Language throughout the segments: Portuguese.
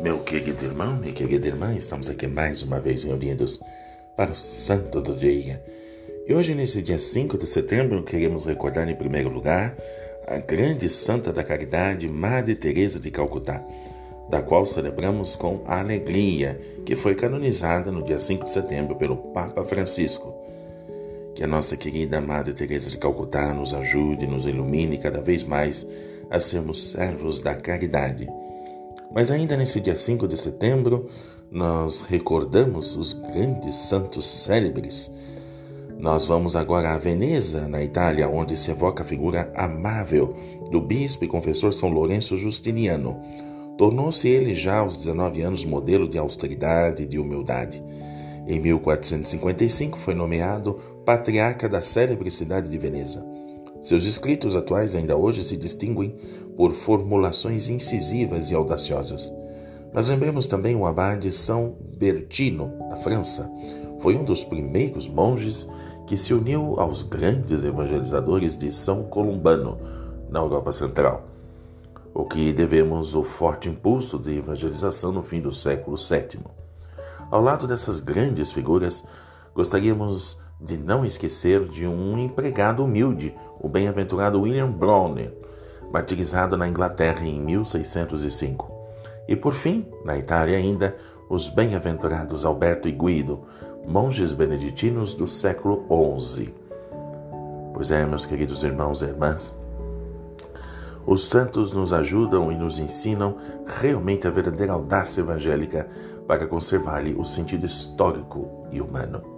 Meu querido irmão, minha querida irmã, estamos aqui mais uma vez reunidos para o Santo do Dia. E hoje, nesse dia 5 de setembro, queremos recordar em primeiro lugar a grande santa da caridade, Madre Teresa de Calcutá, da qual celebramos com alegria, que foi canonizada no dia 5 de setembro pelo Papa Francisco. Que a nossa querida Madre Teresa de Calcutá nos ajude, nos ilumine cada vez mais a sermos servos da caridade mas ainda nesse dia 5 de setembro, nós recordamos os grandes santos célebres. Nós vamos agora a Veneza, na Itália, onde se evoca a figura amável do bispo e confessor São Lourenço Justiniano. Tornou-se ele já aos 19 anos modelo de austeridade e de humildade. Em 1455 foi nomeado patriarca da célebre cidade de Veneza. Seus escritos atuais ainda hoje se distinguem por formulações incisivas e audaciosas. Mas lembremos também o abade São Bertino, da França. Foi um dos primeiros monges que se uniu aos grandes evangelizadores de São Columbano, na Europa Central, o que devemos o forte impulso de evangelização no fim do século VII. Ao lado dessas grandes figuras, gostaríamos de não esquecer de um empregado humilde, o bem-aventurado William Browne, martirizado na Inglaterra em 1605. E por fim, na Itália ainda, os bem-aventurados Alberto e Guido, monges beneditinos do século XI. Pois é, meus queridos irmãos e irmãs, os santos nos ajudam e nos ensinam realmente a verdadeira audácia evangélica para conservar-lhe o sentido histórico e humano.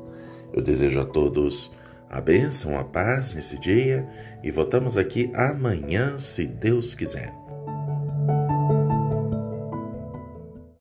Eu desejo a todos a bênção, a paz nesse dia e voltamos aqui amanhã, se Deus quiser.